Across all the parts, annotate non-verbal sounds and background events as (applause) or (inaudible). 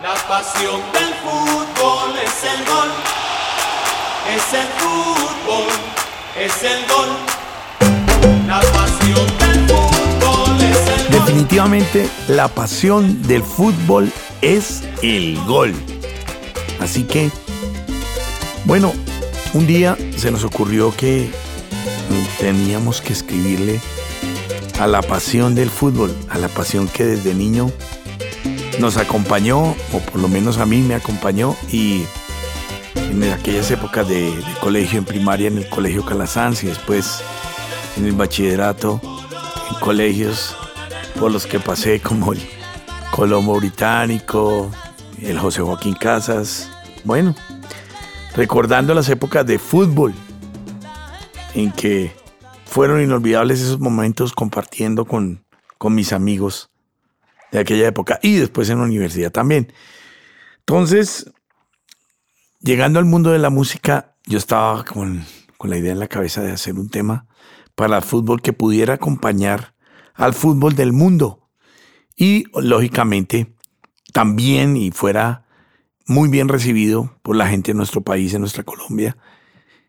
La pasión del fútbol es el gol. Es el fútbol, es el gol. La pasión del fútbol es el gol. Definitivamente la pasión del fútbol es el gol. Así que, bueno, un día se nos ocurrió que teníamos que escribirle a la pasión del fútbol, a la pasión que desde niño nos acompañó, o por lo menos a mí me acompañó, y en aquellas épocas de, colegio, en primaria en el colegio Calasanz y después en el bachillerato, en colegios por los que pasé como el Colombo Británico, el José Joaquín Casas, bueno, recordando las épocas de fútbol en que fueron inolvidables esos momentos compartiendo con, con mis amigos de aquella época y después en la universidad también. Entonces, llegando al mundo de la música, yo estaba con, con la idea en la cabeza de hacer un tema para el fútbol que pudiera acompañar al fútbol del mundo y lógicamente también y fuera muy bien recibido por la gente de nuestro país, en nuestra Colombia,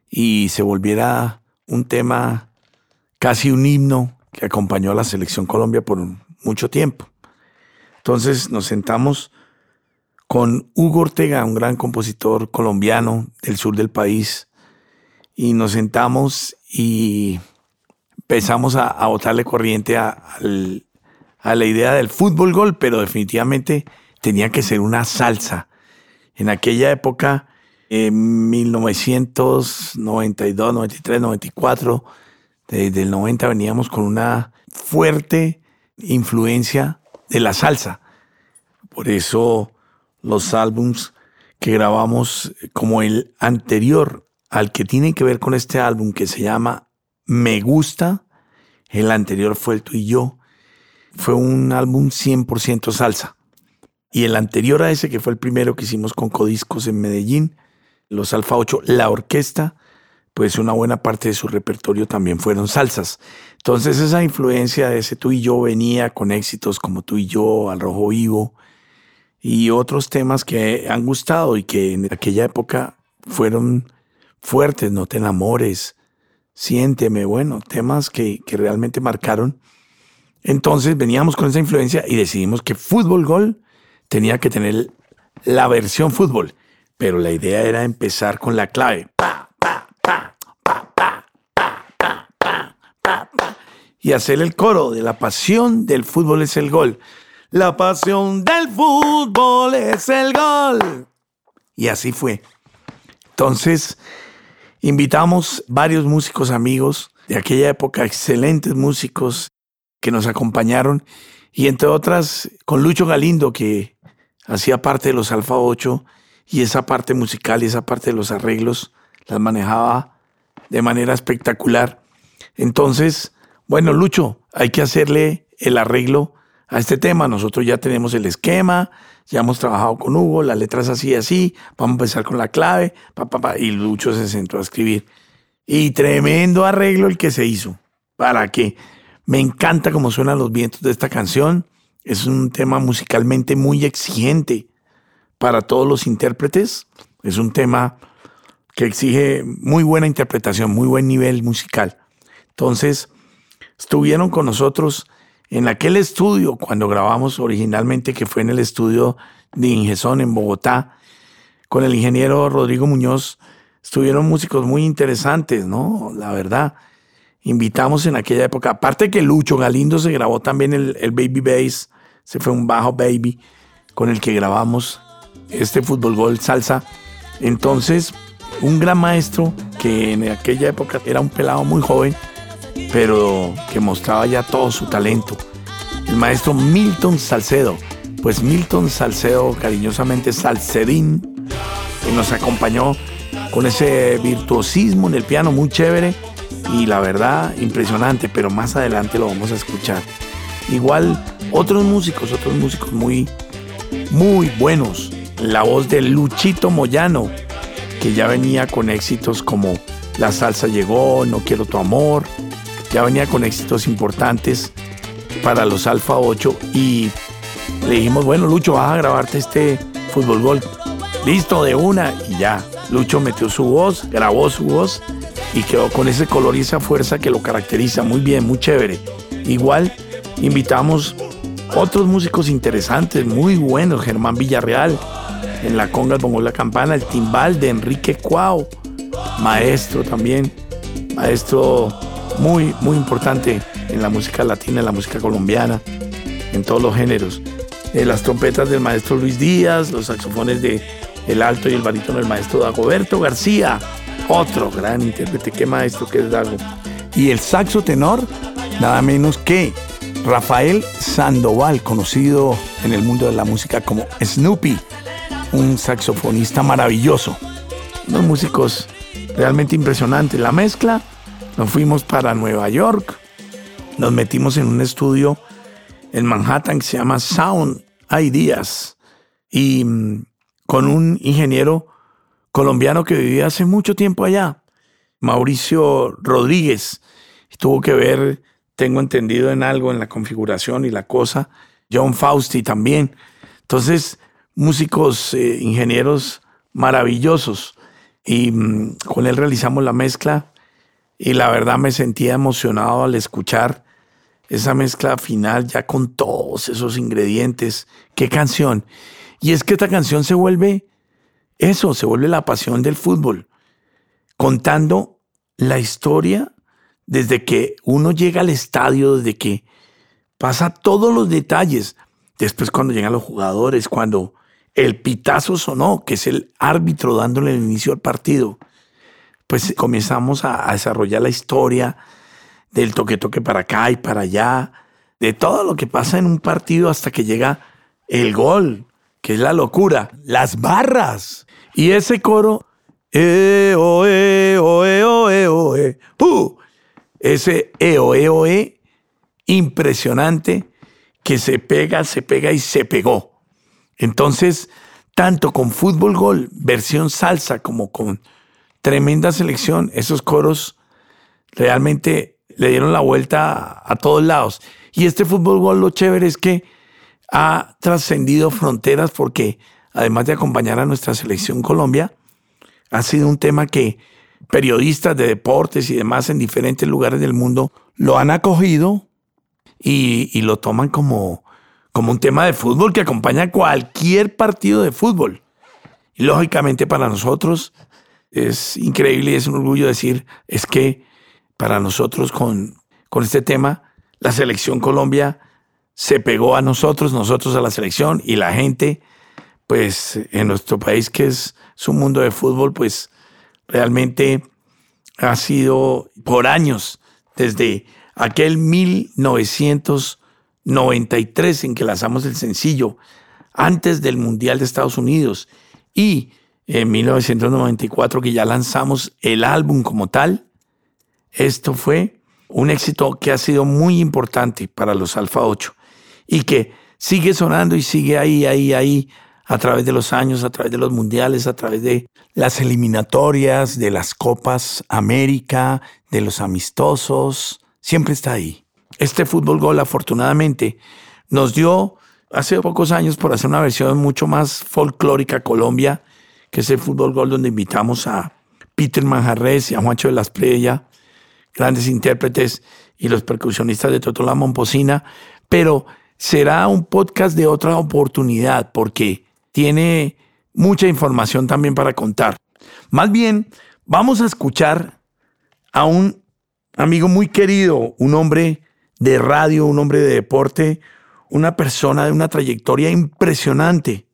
y se volviera un tema casi un himno que acompañó a la selección Colombia por mucho tiempo. Entonces nos sentamos con Hugo Ortega, un gran compositor colombiano del sur del país, y nos sentamos y empezamos a, botarle corriente a, a la idea del fútbol gol, pero definitivamente tenía que ser una salsa. En aquella época, en 1992, 93, 94, desde el 90 veníamos con una fuerte influencia de la salsa. Por eso los álbums que grabamos como el anterior al que tiene que ver con este álbum que se llama Me Gusta, el anterior fue el tú y yo, fue un álbum 100% salsa. Y el anterior a ese, que fue el primero que hicimos con Codiscos en Medellín, los Alfa 8, la orquesta, pues una buena parte de su repertorio también fueron salsas. Entonces esa influencia de ese tú y yo venía con éxitos como tú y yo, Al Rojo Vivo y otros temas que han gustado y que en aquella época fueron fuertes, No te enamores, Siénteme, bueno, temas que, que realmente marcaron. Entonces veníamos con esa influencia y decidimos que Fútbol Gol tenía que tener la versión fútbol, pero la idea era empezar con la clave. Pa, y hacer el coro de la pasión del fútbol es el gol. La pasión del fútbol es el gol. Y así fue. Entonces, invitamos varios músicos amigos de aquella época, excelentes músicos que nos acompañaron, y entre otras con Lucho Galindo, que hacía parte de los Alfa 8, y esa parte musical y esa parte de los arreglos las manejaba de manera espectacular. Entonces, bueno, Lucho, hay que hacerle el arreglo a este tema. Nosotros ya tenemos el esquema, ya hemos trabajado con Hugo, la letra es así, así, vamos a empezar con la clave, pa, pa, pa, y Lucho se sentó a escribir. Y tremendo arreglo el que se hizo. ¿Para qué? Me encanta cómo suenan los vientos de esta canción. Es un tema musicalmente muy exigente para todos los intérpretes. Es un tema que exige muy buena interpretación, muy buen nivel musical. Entonces, estuvieron con nosotros en aquel estudio cuando grabamos originalmente, que fue en el estudio de Ingesón en Bogotá, con el ingeniero Rodrigo Muñoz. Estuvieron músicos muy interesantes, ¿no? La verdad. Invitamos en aquella época, aparte que Lucho Galindo se grabó también el, el Baby Bass, se fue un bajo baby con el que grabamos este fútbol gol salsa. Entonces, un gran maestro que en aquella época era un pelado muy joven, pero que mostraba ya todo su talento. El maestro Milton Salcedo. Pues Milton Salcedo, cariñosamente Salcedín, que nos acompañó con ese virtuosismo en el piano muy chévere y la verdad impresionante, pero más adelante lo vamos a escuchar. Igual otros músicos, otros músicos muy, muy buenos. La voz de Luchito Moyano, que ya venía con éxitos como La salsa llegó, No quiero tu amor, ya venía con éxitos importantes para los Alfa 8 y le dijimos, bueno Lucho, vas a grabarte este, Fútbol Gol. Listo de una y ya. Lucho metió su voz, grabó su voz y quedó con ese color y esa fuerza que lo caracteriza. Muy bien, muy chévere. Igual invitamos otros músicos interesantes, muy buenos. Germán Villarreal, en la conga, el la campana, el timbal de Enrique Cuau, maestro también, maestro muy, muy importante en la música latina, en la música colombiana, en todos los géneros. Eh, las trompetas del maestro Luis Díaz, los saxofones de alto y el barítono del maestro Dagoberto García, otro gran intérprete, qué maestro que es Dago. Y el saxo tenor, nada menos que Rafael Sandoval, conocido en el mundo de la música como Snoopy, un saxofonista maravilloso. Unos músicos realmente impresionantes. La mezcla, nos fuimos para Nueva York, nos metimos en un estudio en Manhattan que se llama Sound Ideas y mm, con un ingeniero colombiano que vivía hace mucho tiempo allá, Mauricio Rodríguez. Tuvo que ver, tengo entendido en algo en la configuración y la cosa, John Fausti también. Entonces, músicos, eh, ingenieros maravillosos. Y mm, con él realizamos la mezcla y la verdad me sentía emocionado al escuchar esa mezcla final ya con todos esos ingredientes. Qué canción. Y es que esta canción se vuelve eso, se vuelve la pasión del fútbol, contando la historia desde que uno llega al estadio, desde que pasa todos los detalles. Después cuando llegan los jugadores, cuando el pitazo sonó, que es el árbitro dándole el inicio al partido. Pues comenzamos a, desarrollar la historia del toque toque para acá y para allá, de todo lo que pasa en un partido hasta que llega el gol, que es la locura, las barras. Y ese coro, eh, o, eh, o, eh, o, eh, o, eh, ese e, o, e, o, e, impresionante que se pega, se pega y se pegó. Entonces, tanto con Fútbol Gol, versión salsa, como con tremenda selección, esos coros realmente le dieron la vuelta a, todos lados. Y este Fútbol Gol, lo chévere es que ha trascendido fronteras porque, además de acompañar a nuestra selección Colombia, ha sido un tema que periodistas de deportes y demás en diferentes lugares del mundo lo han acogido y, lo toman como, como un tema de fútbol que acompaña cualquier partido de fútbol. Y lógicamente para nosotros es increíble y es un orgullo decir, es que para nosotros con, con este tema, la selección Colombia se pegó a nosotros, nosotros a la selección y la gente, pues en nuestro país que es su mundo de fútbol, pues realmente ha sido por años, desde aquel 1900 93 en que lanzamos el sencillo, antes del Mundial de Estados Unidos, y en 1994 que ya lanzamos el álbum como tal, esto fue un éxito que ha sido muy importante para los Alfa 8 y que sigue sonando y sigue ahí, ahí, ahí, a través de los años, a través de los mundiales, a través de las eliminatorias, de las Copas América, de los amistosos, siempre está ahí. Este fútbol gol, afortunadamente, nos dio hace pocos años por hacer una versión mucho más folclórica Colombia, que es el fútbol gol donde invitamos a Peter Manjarres y a Juancho de las Preya, grandes intérpretes y los percusionistas de Totola Momposina, pero será un podcast de otra oportunidad porque tiene mucha información también para contar. Más bien, vamos a escuchar a un amigo muy querido, un hombre de radio, un hombre de deporte, una persona de una trayectoria impresionante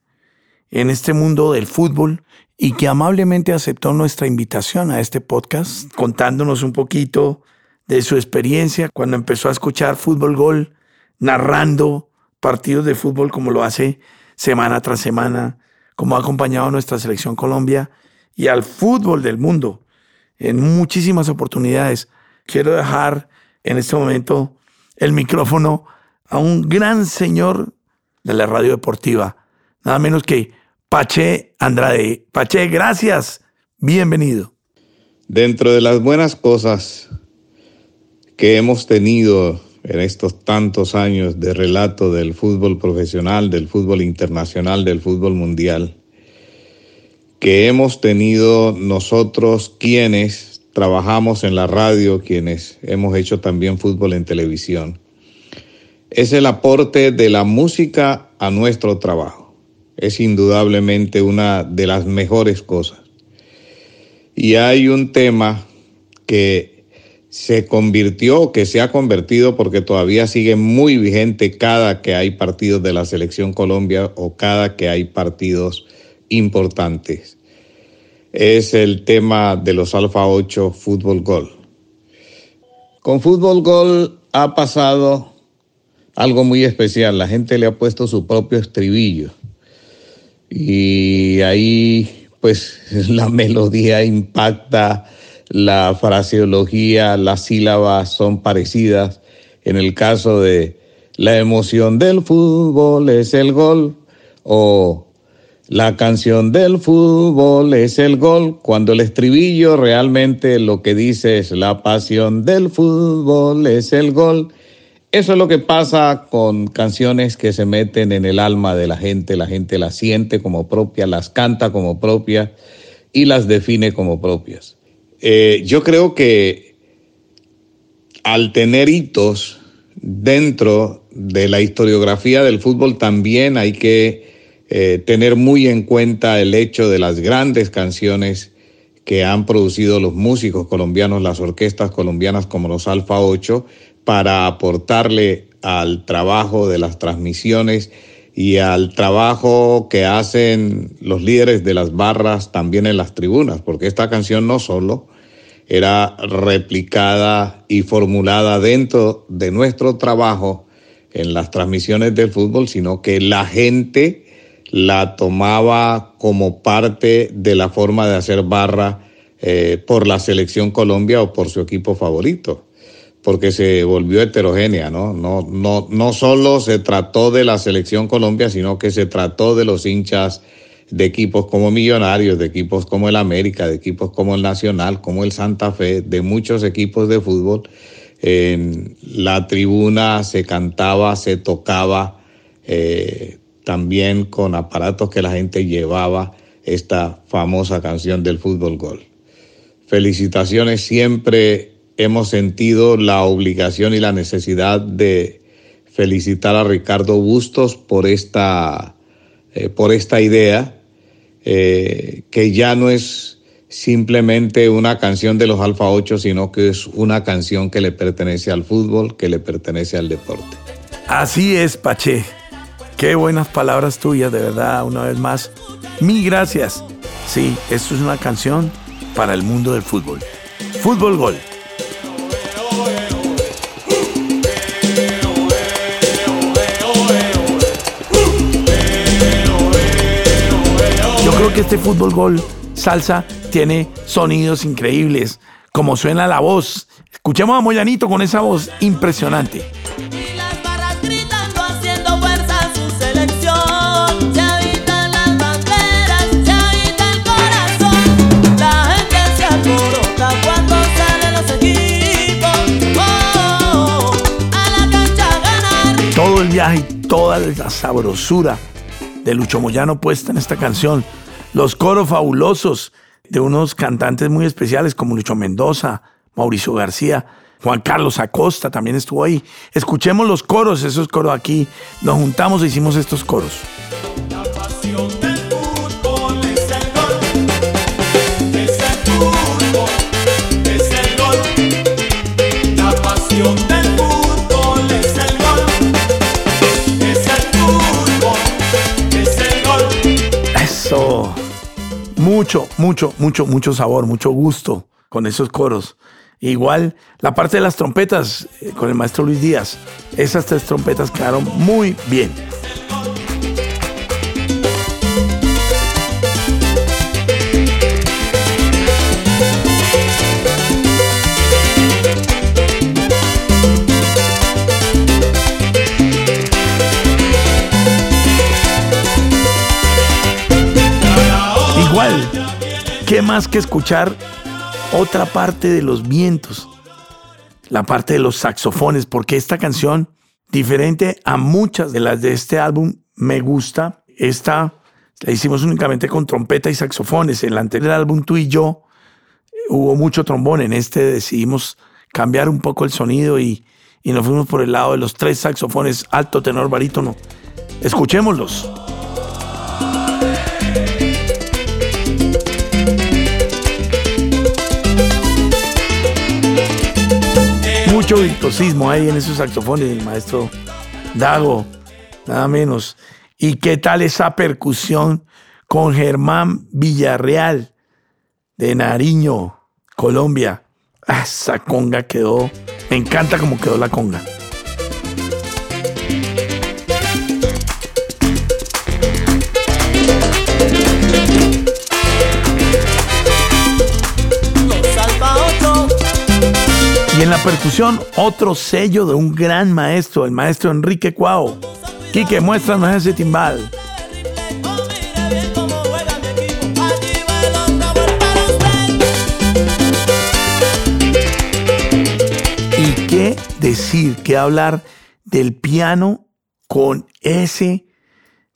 en este mundo del fútbol y que amablemente aceptó nuestra invitación a este podcast, contándonos un poquito de su experiencia cuando empezó a escuchar Fútbol Gol, narrando partidos de fútbol como lo hace semana tras semana, como ha acompañado a nuestra selección Colombia y al fútbol del mundo en muchísimas oportunidades. Quiero dejar en este momento el micrófono a un gran señor de la radio deportiva, nada menos que Pache Andrade. Pache, gracias. Bienvenido. Dentro de las buenas cosas que hemos tenido en estos tantos años de relato del fútbol profesional, del fútbol internacional, del fútbol mundial, que hemos tenido nosotros quienes trabajamos en la radio, quienes hemos hecho también fútbol en televisión, es el aporte de la música a nuestro trabajo. Es indudablemente una de las mejores cosas. Y hay un tema que se convirtió, que se ha convertido porque todavía sigue muy vigente cada que hay partidos de la selección Colombia o cada que hay partidos importantes. Es el tema de los Alfa 8 Fútbol Gol. Con Fútbol Gol ha pasado algo muy especial. La gente le ha puesto su propio estribillo. Y ahí pues (laughs) la melodía impacta, la fraseología, las sílabas son parecidas. En el caso de la emoción del fútbol es el gol o la canción del fútbol es el gol, cuando el estribillo realmente lo que dice es la pasión del fútbol es el gol. Eso es lo que pasa con canciones que se meten en el alma de la gente, la gente las siente como propias, las canta como propias y las define como propias. Eh, yo creo que al tener hitos dentro de la historiografía del fútbol también hay que eh, tener muy en cuenta el hecho de las grandes canciones que han producido los músicos colombianos, las orquestas colombianas como los Alfa 8, para aportarle al trabajo de las transmisiones y al trabajo que hacen los líderes de las barras también en las tribunas, porque esta canción no solo era replicada y formulada dentro de nuestro trabajo en las transmisiones del fútbol, sino que la gente la tomaba como parte de la forma de hacer barra eh, por la selección Colombia o por su equipo favorito porque se volvió heterogénea, ¿no? No, no, no solo se trató de la selección Colombia, sino que se trató de los hinchas de equipos como Millonarios, de equipos como el América, de equipos como el Nacional, como el Santa Fe, de muchos equipos de fútbol. En la tribuna se cantaba, se tocaba, eh, también con aparatos que la gente llevaba esta famosa canción del fútbol gol. Felicitaciones siempre hemos sentido la obligación y la necesidad de felicitar a Ricardo Bustos por esta, eh, por esta idea, eh, que ya no es simplemente una canción de los Alfa 8, sino que es una canción que le pertenece al fútbol, que le pertenece al deporte. Así es, Pache. Qué buenas palabras tuyas, de verdad, una vez más. Mil gracias. Sí, esto es una canción para el mundo del fútbol. Fútbol Gol. Que este fútbol gol salsa tiene sonidos increíbles, como suena la voz. Escuchemos a Moyanito con esa voz impresionante. Todo el viaje y toda la sabrosura de Lucho Moyano puesta en esta canción los coros fabulosos de unos cantantes muy especiales como Lucho Mendoza, Mauricio García, Juan Carlos Acosta también estuvo ahí. Escuchemos los coros, esos coros aquí. Nos juntamos e hicimos estos coros. La pasión mucho, mucho, mucho, mucho sabor, mucho gusto con esos coros. Igual la parte de las trompetas eh, con el maestro Luis Díaz. Esas tres trompetas quedaron muy bien. ¿Qué más que escuchar otra parte de los vientos? la parte de los saxofones, porque esta canción, diferente a muchas de las de este álbum, me gusta. Esta la hicimos únicamente con trompeta y saxofones. En el anterior álbum, tú y yo, hubo mucho trombón. En este decidimos cambiar un poco el sonido y, y nos fuimos por el lado de los tres saxofones, alto, tenor, barítono. Escuchémoslos. Mucho virtuosismo hay en esos saxofones, el maestro Dago, nada menos. ¿Y qué tal esa percusión con Germán Villarreal de Nariño, Colombia? Ah, esa conga quedó. Me encanta cómo quedó la conga. Y en la percusión, otro sello de un gran maestro, el maestro Enrique Cuao. Quique, muéstranos ese timbal. ¿Y qué decir, qué hablar del piano con ese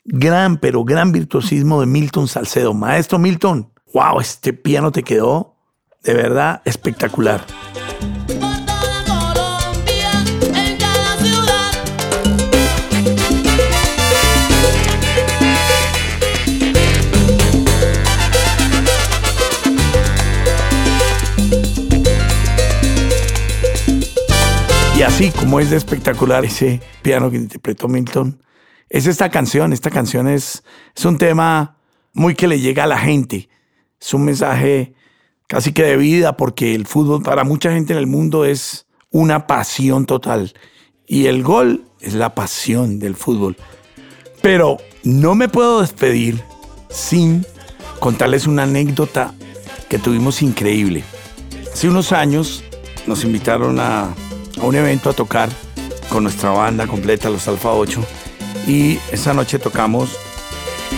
gran, pero gran virtuosismo de Milton Salcedo? Maestro Milton, wow, este piano te quedó de verdad espectacular. Así como es de espectacular ese piano que interpretó Milton, es esta canción. Esta canción es, es un tema muy que le llega a la gente. Es un mensaje casi que de vida porque el fútbol para mucha gente en el mundo es una pasión total. Y el gol es la pasión del fútbol. Pero no me puedo despedir sin contarles una anécdota que tuvimos increíble. Hace unos años nos invitaron a a un evento a tocar con nuestra banda completa, los Alfa 8. Y esa noche tocamos,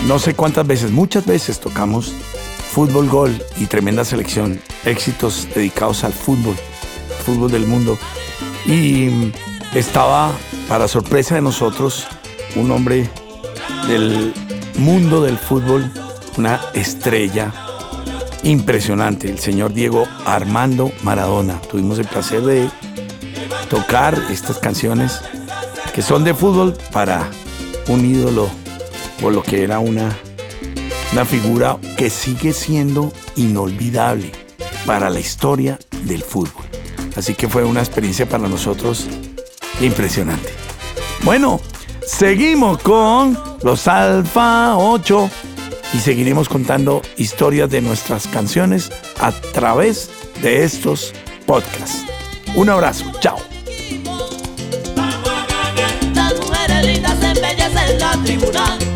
no sé cuántas veces, muchas veces tocamos fútbol gol y tremenda selección, éxitos dedicados al fútbol, fútbol del mundo. Y estaba, para sorpresa de nosotros, un hombre del mundo del fútbol, una estrella impresionante, el señor Diego Armando Maradona. Tuvimos el placer de tocar estas canciones que son de fútbol para un ídolo o lo que era una, una figura que sigue siendo inolvidable para la historia del fútbol. Así que fue una experiencia para nosotros impresionante. Bueno, seguimos con los Alfa 8 y seguiremos contando historias de nuestras canciones a través de estos podcasts. Un abrazo, chao. La tribuna.